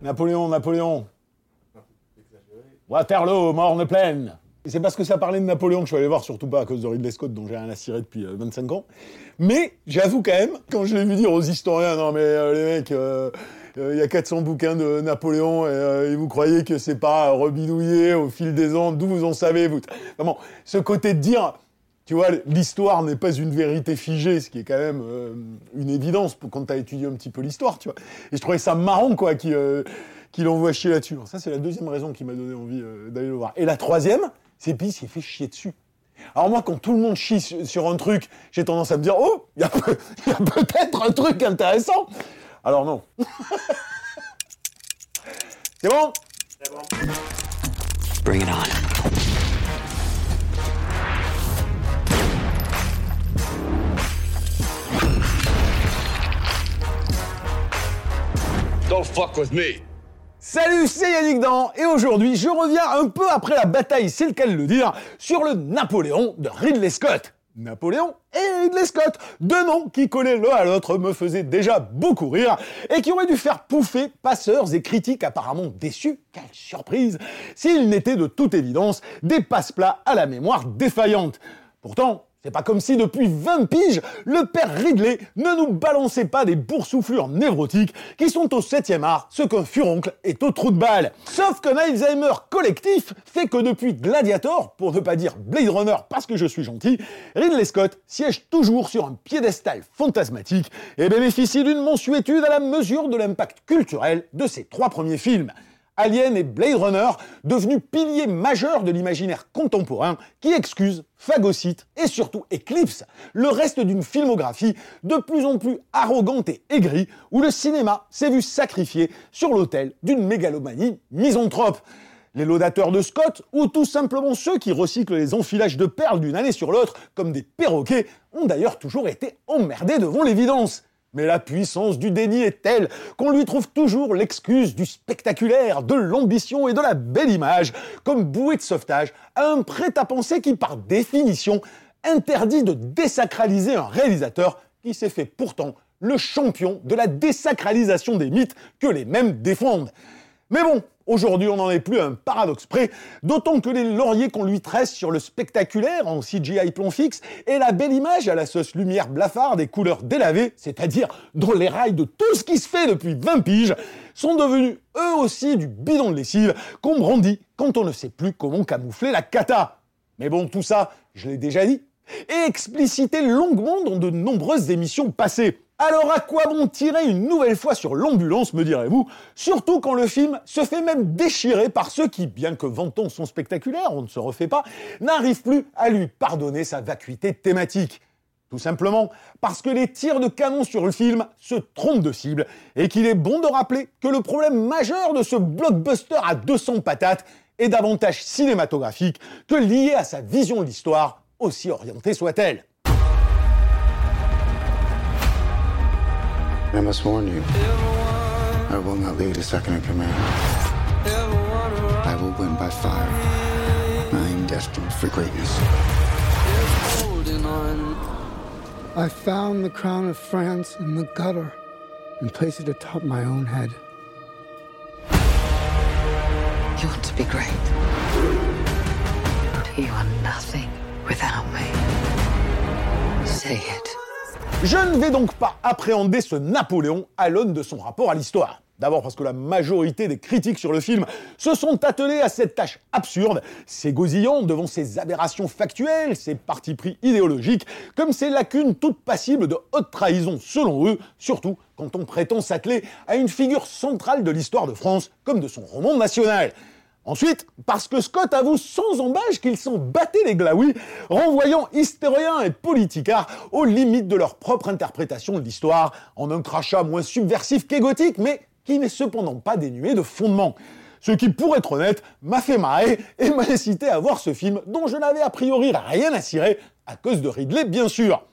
Napoléon, Napoléon. Waterloo, morne pleine. C'est parce que ça parlait de Napoléon que je suis allé voir, surtout pas à cause de Ridley Scott, dont j'ai rien à cirer depuis euh, 25 ans. Mais j'avoue quand même, quand je l'ai vu dire aux historiens, non mais euh, les mecs, euh, euh, il y a 400 bouquins de Napoléon et, euh, vous croyez que c'est pas rebidouillé au fil des ans, d'où vous en savez, vous? Ce côté de dire, tu vois, l'histoire n'est pas une vérité figée, ce qui est quand même euh, une évidence pour quand tu as étudié un petit peu l'histoire, tu vois. Et je trouvais ça marrant, quoi, qu'il euh, envoie chier là-dessus. Ça, c'est la deuxième raison qui m'a donné envie euh, d'aller le voir. Et la troisième, c'est puis il fait chier dessus. Alors moi, quand tout le monde chie sur, un truc, j'ai tendance à me dire, oh, il y a, peut- a peut-être un truc intéressant. Alors non. c'est bon? Bring it on. Salut, c'est Yannick Dan, et aujourd'hui, je reviens un peu après la bataille, c'est le cas le dire, sur le Napoléon de Ridley Scott. Napoléon et Ridley Scott, deux noms qui collaient l'un à l'autre me faisaient déjà beaucoup rire et qui auraient dû faire pouffer passeurs et critiques apparemment déçus, quelle surprise, s'ils n'étaient de toute évidence des passe-plats à la mémoire défaillante. Pourtant, c'est pas comme si depuis 20 piges, le père Ridley ne nous balançait pas des boursouflures névrotiques qui sont au 7e art ce qu'un furoncle est au trou de balle. Sauf qu'un Alzheimer collectif fait que depuis Gladiator, pour ne pas dire Blade Runner parce que je suis gentil, Ridley Scott siège toujours sur un piédestal fantasmatique et bénéficie d'une mensuétude à la mesure de l'impact culturel de ses trois premiers films. Alien et Blade Runner, devenus piliers majeurs de l'imaginaire contemporain qui excuse, phagocyte et surtout éclipse le reste d'une filmographie de plus en plus arrogante et aigrie où le cinéma s'est vu sacrifié sur l'autel d'une mégalomanie misanthrope. Les laudateurs de Scott, ou tout simplement ceux qui recyclent les enfilages de perles d'une année sur l'autre comme des perroquets, ont d'ailleurs toujours été emmerdés devant l'évidence. Mais la puissance du déni est telle qu'on lui trouve toujours l'excuse du spectaculaire, de l'ambition et de la belle image, comme bouée de sauvetage à un prêt-à-penser qui, par définition, interdit de désacraliser un réalisateur qui s'est fait pourtant le champion de la désacralisation des mythes que les mêmes défendent. Mais bon, aujourd'hui on n'en est plus à un paradoxe près, d'autant que les lauriers qu'on lui tresse sur le spectaculaire en CGI plomb fixe et la belle image à la sauce lumière blafarde et couleurs délavées, c'est-à-dire dans les rails de tout ce qui se fait depuis 20 piges, sont devenus eux aussi du bidon de lessive qu'on brandit quand on ne sait plus comment camoufler la cata. Mais bon, tout ça, je l'ai déjà dit, et explicité longuement dans de nombreuses émissions passées. Alors à quoi bon tirer une nouvelle fois sur l'ambulance, me direz-vous? Surtout quand le film se fait même déchirer par ceux qui, bien que vantant son spectaculaire, on ne se refait pas, n'arrivent plus à lui pardonner sa vacuité thématique. Tout simplement parce que les tirs de canon sur le film se trompent de cible et qu'il est bon de rappeler que le problème majeur de ce blockbuster à 200 patates est davantage cinématographique que lié à sa vision de l'histoire, aussi orientée soit-elle. I must warn you. I will not lead a second in command. I will win by fire. I am destined for greatness. I found the crown of France in the gutter and placed it atop my own head. You want to be great. You are nothing without me. Say it. Je ne vais donc pas appréhender ce Napoléon à l'aune de son rapport à l'histoire. D'abord parce que la majorité des critiques sur le film se sont attelés à cette tâche absurde, s'égosillant devant ses aberrations factuelles, ses partis pris idéologiques, comme ces lacunes toutes passibles de haute trahison selon eux, surtout quand on prétend s'atteler à une figure centrale de l'histoire de France comme de son roman national. Ensuite, parce que Scott avoue sans embâche qu'ils s'en battaient les glaouis, renvoyant historiens et politicards aux limites de leur propre interprétation de l'histoire, en un crachat moins subversif qu'égotique, mais qui n'est cependant pas dénué de fondement. Ce qui, pour être honnête, m'a fait marrer et m'a incité à voir ce film dont je n'avais a priori rien à cirer, à cause de Ridley bien sûr.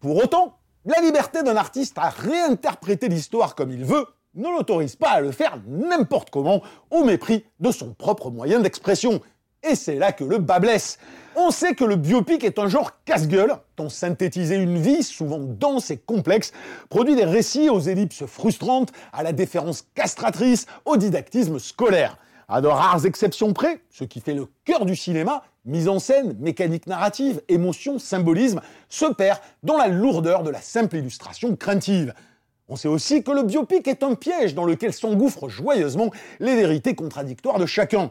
Pour autant, la liberté d'un artiste à réinterpréter l'histoire comme il veut ne l'autorise pas à le faire n'importe comment, au mépris de son propre moyen d'expression. Et c'est là que le bas blesse. On sait que le biopic est un genre casse-gueule, dont synthétiser une vie, souvent dense et complexe, produit des récits aux ellipses frustrantes, à la déférence castratrice, au didactisme scolaire. À de rares exceptions près, ce qui fait le cœur du cinéma, mise en scène, mécanique narrative, émotion, symbolisme, se perd dans la lourdeur de la simple illustration craintive. On sait aussi que le biopic est un piège dans lequel s'engouffrent joyeusement les vérités contradictoires de chacun.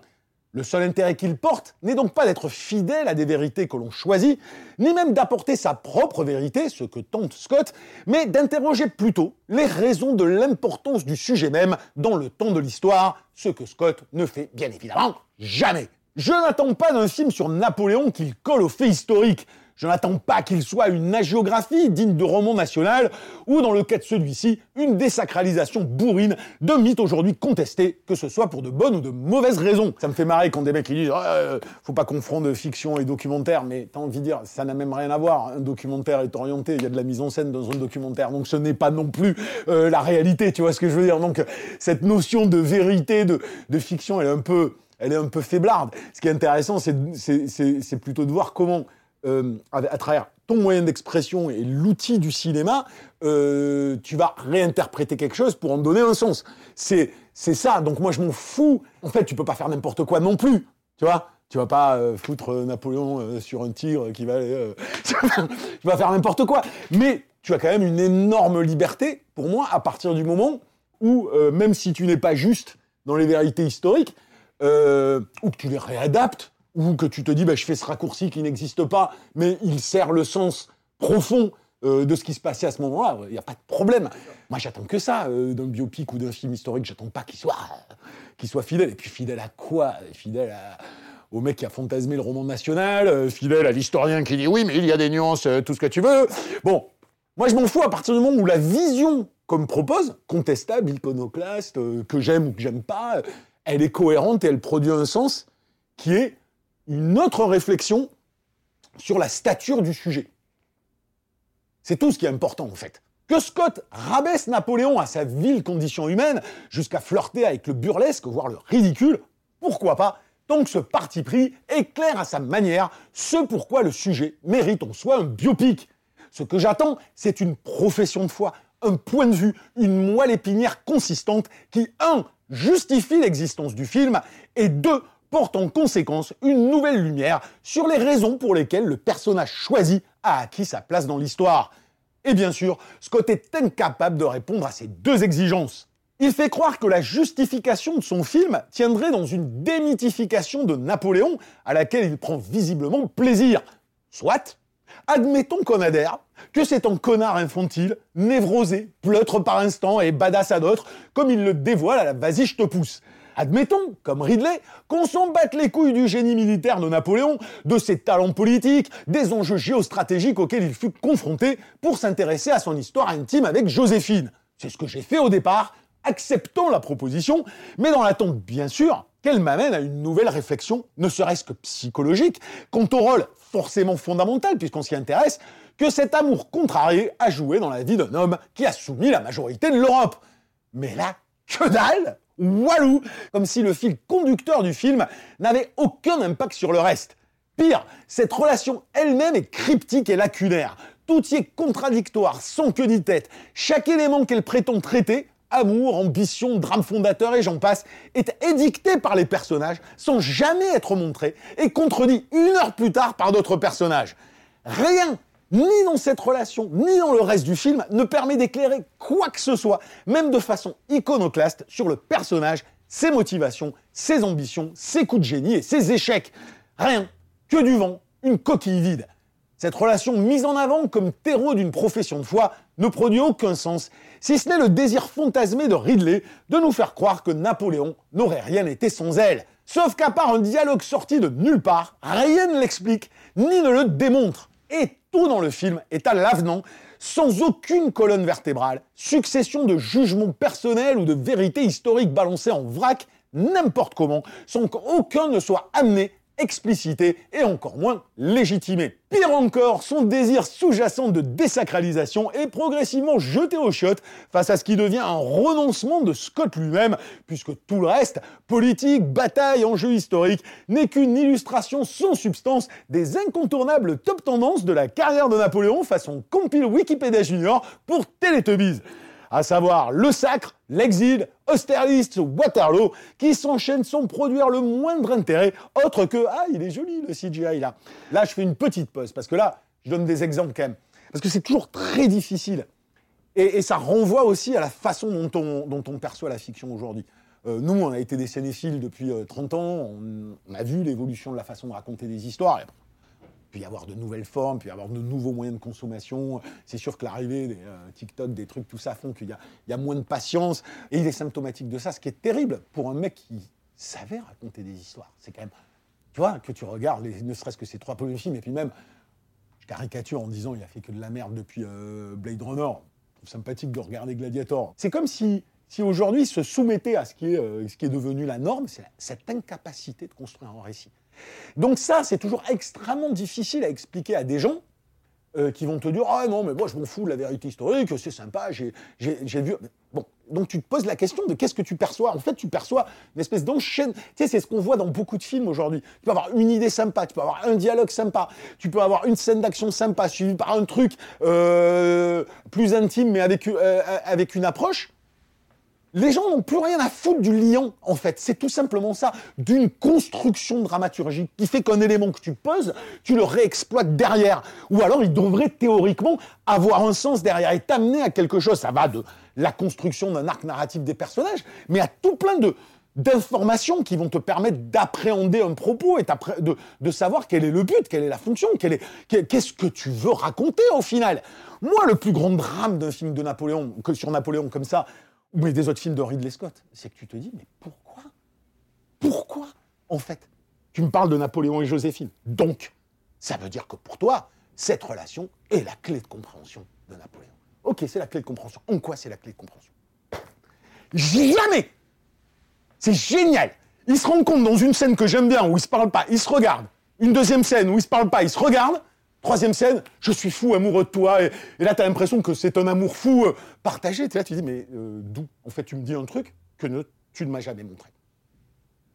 Le seul intérêt qu'il porte n'est donc pas d'être fidèle à des vérités que l'on choisit, ni même d'apporter sa propre vérité, ce que tente Scott, mais d'interroger plutôt les raisons de l'importance du sujet même dans le temps de l'histoire, ce que Scott ne fait bien évidemment jamais. Je n'attends pas d'un film sur Napoléon qu'il colle aux faits historiques. Je n'attends pas qu'il soit une agiographie digne de roman national, ou dans le cas de celui-ci, une désacralisation bourrine de mythes aujourd'hui contestés, que ce soit pour de bonnes ou de mauvaises raisons. Ça me fait marrer quand des mecs ils disent euh, faut pas confondre fiction et documentaire, mais t'as envie de dire ça n'a même rien à voir. Un documentaire est orienté, il y a de la mise en scène dans un documentaire, donc ce n'est pas non plus euh, la réalité, tu vois ce que je veux dire. Donc cette notion de vérité, de, fiction, elle est un peu faiblarde. Ce qui est intéressant, c'est plutôt de voir comment euh, à, travers ton moyen d'expression et l'outil du cinéma, euh, tu vas réinterpréter quelque chose pour en donner un sens. C'est ça. Donc moi je m'en fous. En fait, tu peux pas faire n'importe quoi non plus. Tu vois? Vas pas euh, foutre Napoléon sur un tigre qui va tu vas faire n'importe quoi. Mais tu as quand même une énorme liberté, pour moi, à partir du moment où, même si tu n'es pas juste dans les vérités historiques, ou que tu les réadaptes, ou que tu te dis, bah, je fais ce raccourci qui n'existe pas, mais il sert le sens profond euh, de ce qui se passait à ce moment-là, il n'y a pas de problème. Moi, j'attends que ça euh, d'un biopic ou d'un film historique. J'attends pas qu'il soit, qu'il soit fidèle. Et puis fidèle à quoi? Fidèle au mec qui a fantasmé le roman national, euh, fidèle à l'historien qui dit oui, mais il y a des nuances, tout ce que tu veux. Bon, moi, je m'en fous à partir du moment où la vision comme propose, contestable, iconoclaste, que j'aime ou que j'aime pas, elle est cohérente et elle produit un sens qui est une autre réflexion sur la stature du sujet. C'est tout ce qui est important en fait. Que Scott rabaisse Napoléon à sa vile condition humaine, jusqu'à flirter avec le burlesque, voire le ridicule, pourquoi pas, tant que ce parti pris éclaire à sa manière ce pourquoi le sujet mérite en soi un biopic. Ce que j'attends, c'est une profession de foi, un point de vue, une moelle épinière consistante qui, un, justifie l'existence du film, et deux, porte en conséquence une nouvelle lumière sur les raisons pour lesquelles le personnage choisi a acquis sa place dans l'histoire. Et bien sûr, Scott est incapable de répondre à ces deux exigences. Il fait croire que la justification de son film tiendrait dans une démythification de Napoléon à laquelle il prend visiblement plaisir. Soit, admettons qu'on adhère, que c'est un connard infantile, névrosé, pleutre par instant et badass à d'autres, comme il le dévoile à la vas-y je te pousse. Admettons, comme Ridley, qu'on s'en batte les couilles du génie militaire de Napoléon, de ses talents politiques, des enjeux géostratégiques auxquels il fut confronté pour s'intéresser à son histoire intime avec Joséphine. C'est ce que j'ai fait au départ, acceptant la proposition, mais dans l'attente bien sûr qu'elle m'amène à une nouvelle réflexion, ne serait-ce que psychologique, quant au rôle forcément fondamental, puisqu'on s'y intéresse, que cet amour contrarié a joué dans la vie d'un homme qui a soumis la majorité de l'Europe. Mais là, que dalle walou, comme si le fil conducteur du film n'avait aucun impact sur le reste. Pire, cette relation elle-même est cryptique et lacunaire. Tout y est contradictoire, sans queue ni tête. Chaque élément qu'elle prétend traiter, amour, ambition, drame fondateur et j'en passe, est édicté par les personnages sans jamais être montré et contredit une heure plus tard par d'autres personnages. Rien ni dans cette relation, ni dans le reste du film, ne permet d'éclairer quoi que ce soit, même de façon iconoclaste, sur le personnage, ses motivations, ses ambitions, ses coups de génie et ses échecs. Rien, que du vent, une coquille vide. Cette relation mise en avant comme terreau d'une profession de foi ne produit aucun sens, si ce n'est le désir fantasmé de Ridley de nous faire croire que Napoléon n'aurait rien été sans elle. Sauf qu'à part un dialogue sorti de nulle part, rien ne l'explique, ni ne le démontre. Et tout dans le film est à l'avenant, sans aucune colonne vertébrale, succession de jugements personnels ou de vérités historiques balancées en vrac n'importe comment, sans qu'aucun ne soit amené explicité et encore moins légitimé. Pire encore, son désir sous-jacent de désacralisation est progressivement jeté aux chiottes face à ce qui devient un renoncement de Scott lui-même, puisque tout le reste, politique, bataille, enjeux historiques, n'est qu'une illustration sans substance des incontournables top tendances de la carrière de Napoléon façon compile Wikipédia Junior pour Teletubbies à savoir le sacre, l'exil, Austerlitz, Waterloo, qui s'enchaînent sans produire le moindre intérêt, autre que ah il est joli le CGI là. Là je fais une petite pause parce que là je donne des exemples quand même parce que c'est toujours très difficile et, ça renvoie aussi à la façon dont on, perçoit la fiction aujourd'hui. Euh, nous, on a été des cinéphiles depuis 30 euh, ans, on, a vu l'évolution de la façon de raconter des histoires peut y avoir de nouvelles formes, puis y avoir de nouveaux moyens de consommation. C'est sûr que l'arrivée des euh, TikTok, des trucs, tout ça font qu'il y, a, moins de patience. Et il est symptomatique de ça, ce qui est terrible pour un mec qui savait raconter des histoires. C'est quand même, tu vois, que tu regardes, ne serait-ce que ces trois premiers films, et puis même, je caricature en disant il a fait que de la merde depuis euh, Blade Runner. Je trouve sympathique de regarder Gladiator. C'est comme si, si aujourd'hui se soumettait à ce qui est, euh, ce qui est devenu la norme, c'est cette incapacité de construire un récit. Donc ça, c'est toujours extrêmement difficile à expliquer à des gens euh, qui vont te dire Ah non, mais moi je m'en fous de la vérité historique, c'est sympa, j'ai vu. Donc tu te poses la question de qu'est-ce que tu perçois. En fait, tu perçois une espèce d'enchaîne. Tu sais, c'est ce qu'on voit dans beaucoup de films aujourd'hui. Tu peux avoir une idée sympa, tu peux avoir un dialogue sympa, tu peux avoir une scène d'action sympa suivie par un truc euh, plus intime, mais avec, euh, avec une approche. Les gens n'ont plus rien à foutre du lion, en fait. C'est tout simplement ça, d'une construction dramaturgique qui fait qu'un élément que tu poses, tu le réexploites derrière. Ou alors il devrait théoriquement avoir un sens derrière et t'amener à quelque chose. Ça va de la construction d'un arc narratif des personnages, mais à tout plein de d'informations qui vont te permettre d'appréhender un propos et de, de, savoir quel est le but, quelle est la fonction, qu'est-ce que tu veux raconter au final. Moi, le plus grand drame d'un film de Napoléon, que sur Napoléon comme ça, mais des autres films de Ridley Scott, c'est que tu te dis, mais pourquoi? Pourquoi, en fait? Tu me parles de Napoléon et Joséphine. Donc, ça veut dire que pour toi, cette relation est la clé de compréhension de Napoléon. Ok, c'est la clé de compréhension. En quoi c'est la clé de compréhension? Jamais C'est génial Ils se rendent compte dans une scène que j'aime bien, où ils se parlent pas, ils se regardent. Une deuxième scène où ils se parlent pas, ils se regardent. Troisième scène, je suis fou, amoureux de toi. Et, là, tu as l'impression que c'est un amour fou euh, partagé. là, tu dis, mais euh, d'où En fait, tu me dis un truc que tu ne m'as jamais montré.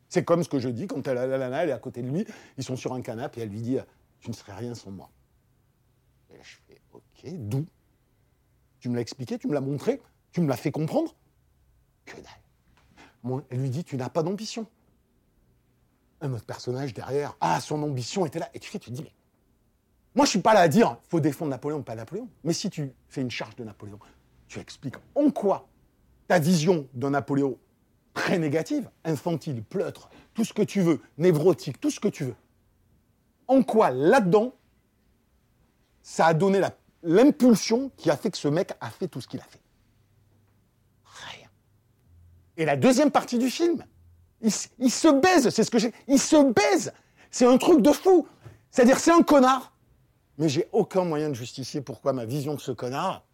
C'est comme ce que je dis quand nana, elle est à côté de lui, ils sont sur un canapé et elle lui dit, tu ne serais rien sans moi. Et là, je fais, ok, d'où? Tu me l'as expliqué, tu me l'as montré, tu me l'as fait comprendre? Que dalle. elle lui dit, tu n'as pas d'ambition. Un autre personnage derrière, ah, son ambition était là. Et tu fais, tu dis, mais moi, je suis pas là à dire faut défendre Napoléon, pas Napoléon. Mais si tu fais une charge de Napoléon, tu expliques en quoi ta vision de Napoléon très négative, infantile, pleutre, tout ce que tu veux, névrotique, tout ce que tu veux, en quoi là-dedans, ça a donné l'impulsion qui a fait que ce mec a fait tout ce qu'il a fait. Rien. Et la deuxième partie du film, il, il se baise, c'est ce que j'ai. Il se baise. C'est un truc de fou. C'est-à-dire, c'est un connard mais j'ai aucun moyen de justifier pourquoi ma vision de ce connard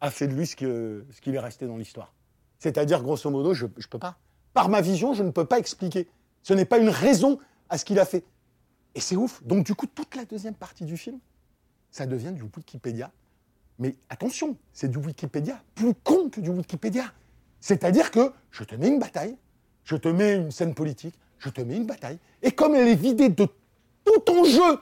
a fait de lui ce qu'il est resté dans l'histoire. C'est-à-dire, grosso modo, je ne peux pas. Par ma vision, je ne peux pas expliquer. Ce n'est pas une raison à ce qu'il a fait. Et c'est ouf. Donc, du coup, toute la deuxième partie du film, ça devient du Wikipédia. Mais attention, c'est du Wikipédia plus con que du Wikipédia. C'est-à-dire que je te mets une bataille, je te mets une scène politique, je te mets une bataille, et comme elle est vidée de tout ton jeu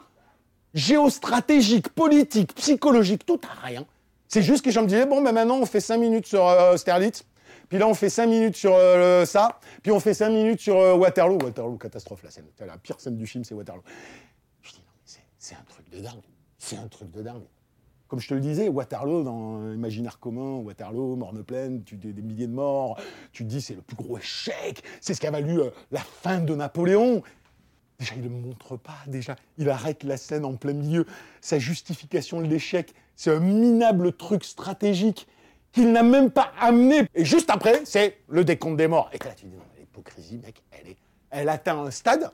géostratégique, politique, psychologique, tout à rien. C'est juste que je me disais, bon, ben maintenant on fait 5 minutes sur euh, Sterlitz, puis là on fait 5 minutes sur euh, ça, puis on fait 5 minutes sur euh, Waterloo. Waterloo, catastrophe la scène. La pire scène du film, c'est Waterloo. Je dis, non, c'est un truc de dingue. C'est un truc de dingue. Comme je te le disais, Waterloo, dans l'imaginaire commun, Waterloo, Morne-Pleine, tu des, des milliers de morts, tu te dis c'est le plus gros échec, c'est ce qui a valu la fin de Napoléon. Déjà, il ne montre pas, déjà, il arrête la scène en plein milieu. Sa justification de l'échec, c'est un minable truc stratégique qu'il n'a même pas amené. Et juste après, c'est le décompte des morts. Et là, tu dis, l'hypocrisie, mec, elle est atteint un stade,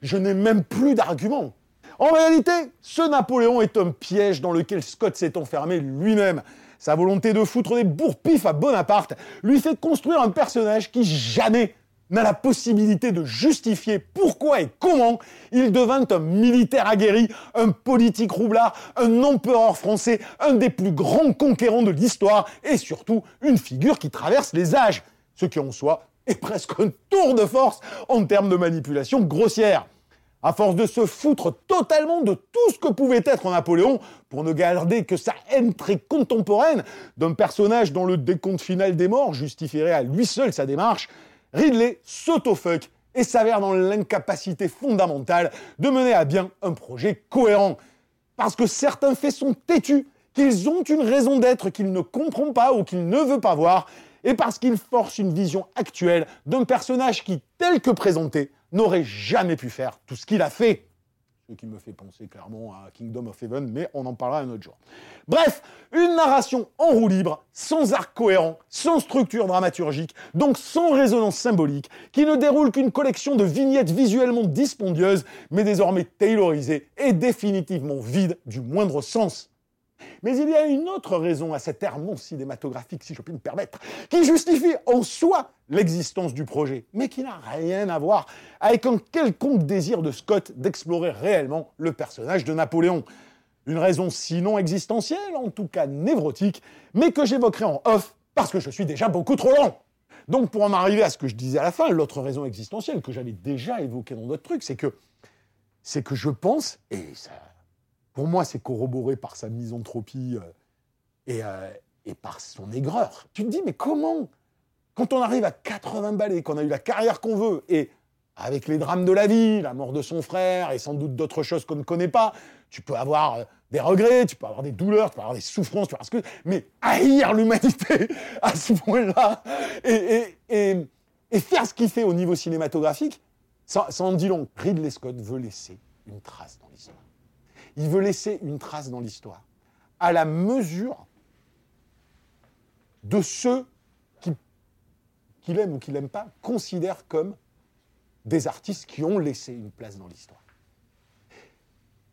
je n'ai même plus d'arguments. En réalité, ce Napoléon est un piège dans lequel Scott s'est enfermé lui-même. Sa volonté de foutre des bourpifs à Bonaparte lui fait construire un personnage qui jamais n'a la possibilité de justifier pourquoi et comment il devint un militaire aguerri, un politique roublard, un empereur français, un des plus grands conquérants de l'histoire et surtout une figure qui traverse les âges, ce qui en soi est presque un tour de force en termes de manipulation grossière. À force de se foutre totalement de tout ce que pouvait être Napoléon, pour ne garder que sa haine très contemporaine d'un personnage dont le décompte final des morts justifierait à lui seul sa démarche, Ridley s'autofuck et s'avère dans l'incapacité fondamentale de mener à bien un projet cohérent. Parce que certains faits sont têtus, qu'ils ont une raison d'être qu'il ne comprend pas ou qu'il ne veut pas voir, et parce qu'il force une vision actuelle d'un personnage qui, tel que présenté, n'aurait jamais pu faire tout ce qu'il a fait. Ce qui me fait penser clairement à Kingdom of Heaven, mais on en parlera un autre jour. Bref, une narration en roue libre, sans arc cohérent, sans structure dramaturgique, donc sans résonance symbolique, qui ne déroule qu'une collection de vignettes visuellement dispendieuses, mais désormais taylorisées et définitivement vides du moindre sens. Mais il y a une autre raison à cet errement cinématographique, si je puis me permettre, qui justifie en soi l'existence du projet, mais qui n'a rien à voir avec un quelconque désir de Scott d'explorer réellement le personnage de Napoléon. Une raison sinon existentielle, en tout cas névrotique, mais que j'évoquerai en off parce que je suis déjà beaucoup trop long. Donc pour en arriver à ce que je disais à la fin, l'autre raison existentielle que j'avais déjà évoquée dans d'autres trucs, c'est que c'est que je pense, et ça, pour moi, c'est corroboré par sa misanthropie euh, et, euh, et, par son aigreur. Tu te dis, mais comment? Quand on arrive à 80 balais, qu'on a eu la carrière qu'on veut, et avec les drames de la vie, la mort de son frère, et sans doute d'autres choses qu'on ne connaît pas, tu peux avoir euh, des regrets, tu peux avoir des douleurs, tu peux avoir des souffrances, tu vois, que... mais haïr l'humanité à ce point-là, et, faire ce qu'il fait au niveau cinématographique, ça, ça en dit long. Ridley Scott veut laisser une trace dans l'histoire. Il veut laisser une trace dans l'histoire, à la mesure de ceux qu'il qui aime ou qu'il n'aime pas, considèrent comme des artistes qui ont laissé une place dans l'histoire.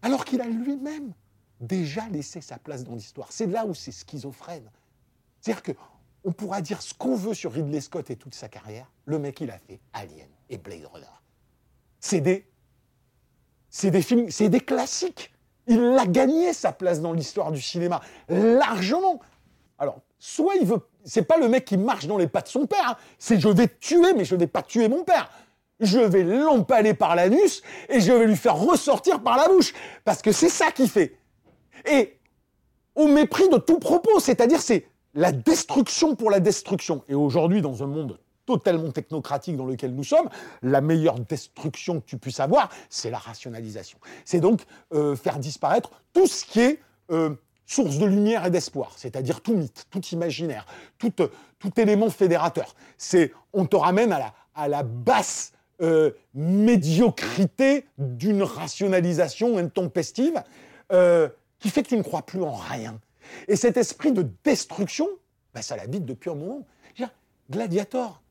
Alors qu'il a lui-même déjà laissé sa place dans l'histoire. C'est là où c'est schizophrène. C'est-à-dire qu'on pourra dire ce qu'on veut sur Ridley Scott et toute sa carrière, le mec il a fait Alien et Blade Runner. C'est des, c'est des films, c'est des classiques. Il a gagné sa place dans l'histoire du cinéma, largement. Alors, soit il veut. C'est pas le mec qui marche dans les pas de son père, hein. c'est je vais tuer, mais je vais pas tuer mon père. Je vais l'empaler par l'anus et je vais lui faire ressortir par la bouche. Parce que c'est ça qu'il fait. Et au mépris de tout propos, c'est-à-dire c'est la destruction pour la destruction. Et aujourd'hui, dans un monde totalement technocratique dans lequel nous sommes, la meilleure destruction que tu puisses avoir, c'est la rationalisation. C'est donc euh, faire disparaître tout ce qui est euh, source de lumière et d'espoir, c'est-à-dire tout mythe, tout imaginaire, tout, tout élément fédérateur. C'est on te ramène à la, basse euh, médiocrité d'une rationalisation intempestive qui fait que tu ne crois plus en rien. Et cet esprit de destruction, ben, ça l'habite depuis un moment. Gladiator,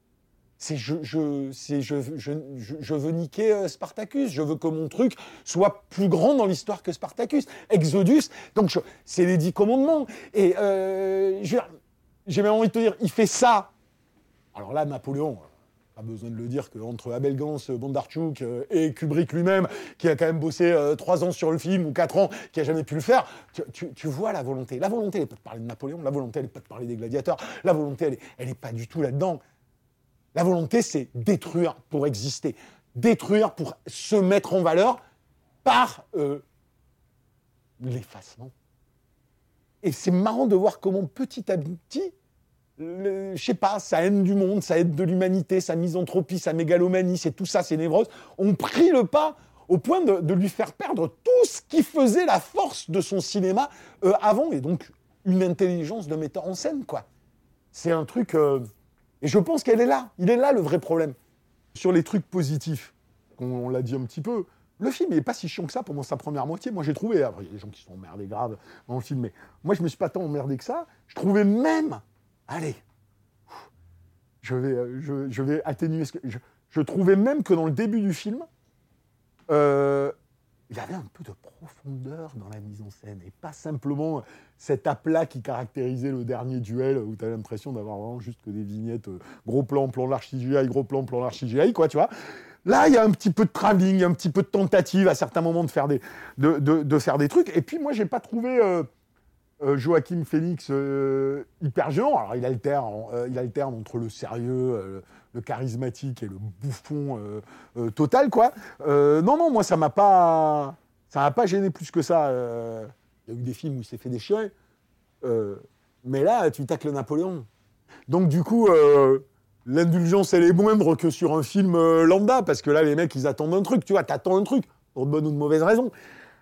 c'est je, je, je, veux niquer euh, Spartacus, je veux que mon truc soit plus grand dans l'histoire que Spartacus. Exodus, donc c'est les dix commandements. Et euh, j'ai même envie de te dire, il fait ça. Alors là, Napoléon, pas besoin de le dire qu'entre Abel Gans, Bondarchuk euh, et Kubrick lui-même, qui a quand même bossé trois ans sur le film ou quatre ans, qui a jamais pu le faire, tu, vois la volonté. La volonté, elle n'est pas de parler de Napoléon, la volonté, elle n'est pas de parler des gladiateurs, la volonté, elle n'est pas du tout là-dedans. La volonté, c'est détruire pour exister, détruire pour se mettre en valeur par euh, l'effacement. Et c'est marrant de voir comment petit à petit, je sais pas, sa haine du monde, sa haine de l'humanité, sa misanthropie, sa mégalomanie, c'est tout ça, ses névroses, ont pris le pas au point de, lui faire perdre tout ce qui faisait la force de son cinéma euh, avant, et donc une intelligence de metteur en scène, quoi. C'est un truc... Euh, et je pense qu'elle est là. Il est là le vrai problème. Sur les trucs positifs, on, l'a dit un petit peu, le film n'est pas si chiant que ça pendant sa première moitié. Moi, j'ai trouvé. Après, il y a des gens qui sont emmerdés grave dans le film, mais moi, je me suis pas tant emmerdé que ça. Je trouvais même. Allez, je vais, je, vais atténuer ce que. je trouvais même que dans le début du film, euh, il avait un peu de profondeur dans la mise en scène et pas simplement cet aplat qui caractérisait le dernier duel où tu as l'impression d'avoir vraiment juste que des vignettes euh, gros plan, plan large CGI, gros plan, plan large CGI, quoi, tu vois. Là, il y a un petit peu de travelling, un petit peu de tentative à certains moments de faire des, de, de- de faire des trucs. Et puis moi, j'ai pas trouvé euh, euh, Joachim Phoenix euh, hyper gênant. Alors il alterne, euh, il alterne entre le sérieux, le charismatique et le bouffon total, quoi. Non, non, moi ça m'a pas, ça m'a pas gêné plus que ça. Il y a eu des films où il s'est fait déchirer, mais là, tu tacles Napoléon. Donc du coup, l'indulgence elle est moindre que sur un film lambda, parce que là les mecs ils attendent un truc, tu vois, t'attends un truc pour de bonnes ou de mauvaises raisons.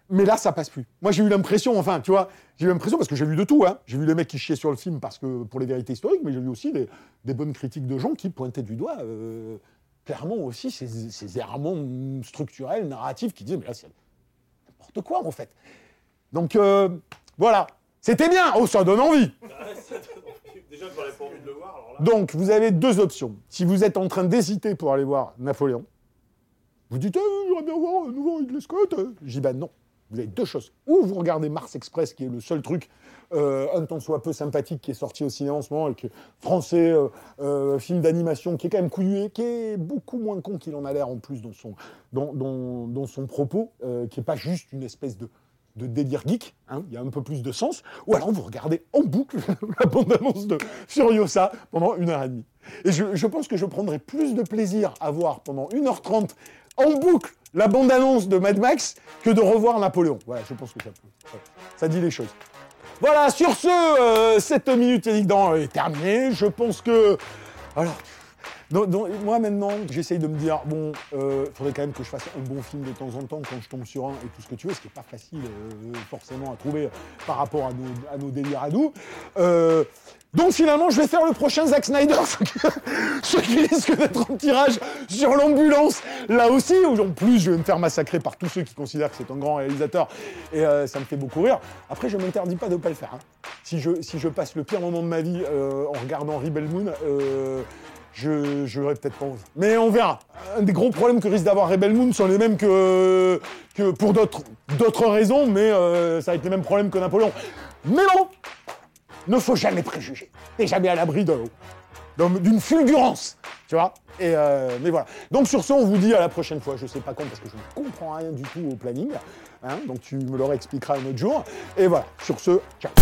Mais là, ça passe plus. Moi, j'ai eu l'impression, enfin, tu vois, j'ai eu l'impression, parce que j'ai vu de tout, hein. J'ai vu les mecs qui chiaient sur le film parce que, pour les vérités historiques, mais j'ai vu aussi des, des bonnes critiques de gens qui pointaient du doigt, euh, clairement aussi, ces, ces errements structurels, narratifs, qui disaient, mais là, c'est n'importe quoi, en fait. Donc, euh, voilà. C'était bien Oh, ça donne envie Déjà, n'aurais pas envie de le voir, alors là. Donc, vous avez deux options. Si vous êtes en train d'hésiter pour aller voir Napoléon, vous dites, eh, j'aimerais bien voir un nouveau Ridley Scott. Je dis, bah non. Vous avez deux choses. Ou vous regardez Mars Express, qui est le seul truc, euh, un tant soit peu sympathique, qui est sorti au cinéma en ce moment, et que français, euh, euh, film d'animation, qui est quand même couillu, qui est beaucoup moins con qu'il en a l'air en plus dans son, dans, dans- dans son propos, qui est pas juste une espèce de, de délire geek, hein, il y a un peu plus de sens, ou alors vous regardez en boucle la bande-annonce de Furiosa pendant une heure et demie. Et je, je pense que je prendrai plus de plaisir à voir pendant 1h30 en boucle la bande-annonce de Mad Max que de revoir Napoléon. Voilà, je pense que ça, dit les choses. Voilà, sur ce, euh, cette minute est terminée. Je pense que... Alors, moi maintenant, j'essaye de me dire, bon, il faudrait quand même que je fasse un bon film de temps en temps quand je tombe sur un et tout ce que tu veux, ce qui n'est pas facile euh, forcément à trouver par rapport à nos, délires à nous. Euh, donc finalement, je vais faire le prochain Zack Snyder, ce qui, risque d'être en tirage sur l'ambulance, là aussi, où en plus je vais me faire massacrer par tous ceux qui considèrent que c'est un grand réalisateur, et euh, ça me fait beaucoup rire. Après, je m'interdis pas de ne pas le faire. hein. Si, je, si je passe le pire moment de ma vie euh, en regardant Rebel Moon, euh, je j'aurais peut-être pas. Mais on verra. Un des gros problèmes que risque d'avoir Rebel Moon sont les mêmes que, pour d'autres raisons, mais euh, ça va être les mêmes problèmes que Napoléon. Mais bon, ne faut jamais préjuger. T'es jamais à l'abri d'une fulgurance, tu vois. Et euh, mais voilà. Donc sur ce, on vous dit à la prochaine fois. Je sais pas quand parce que je ne comprends rien du tout au planning. hein. donc tu me le réexpliqueras un autre jour. Et voilà. Sur ce, ciao.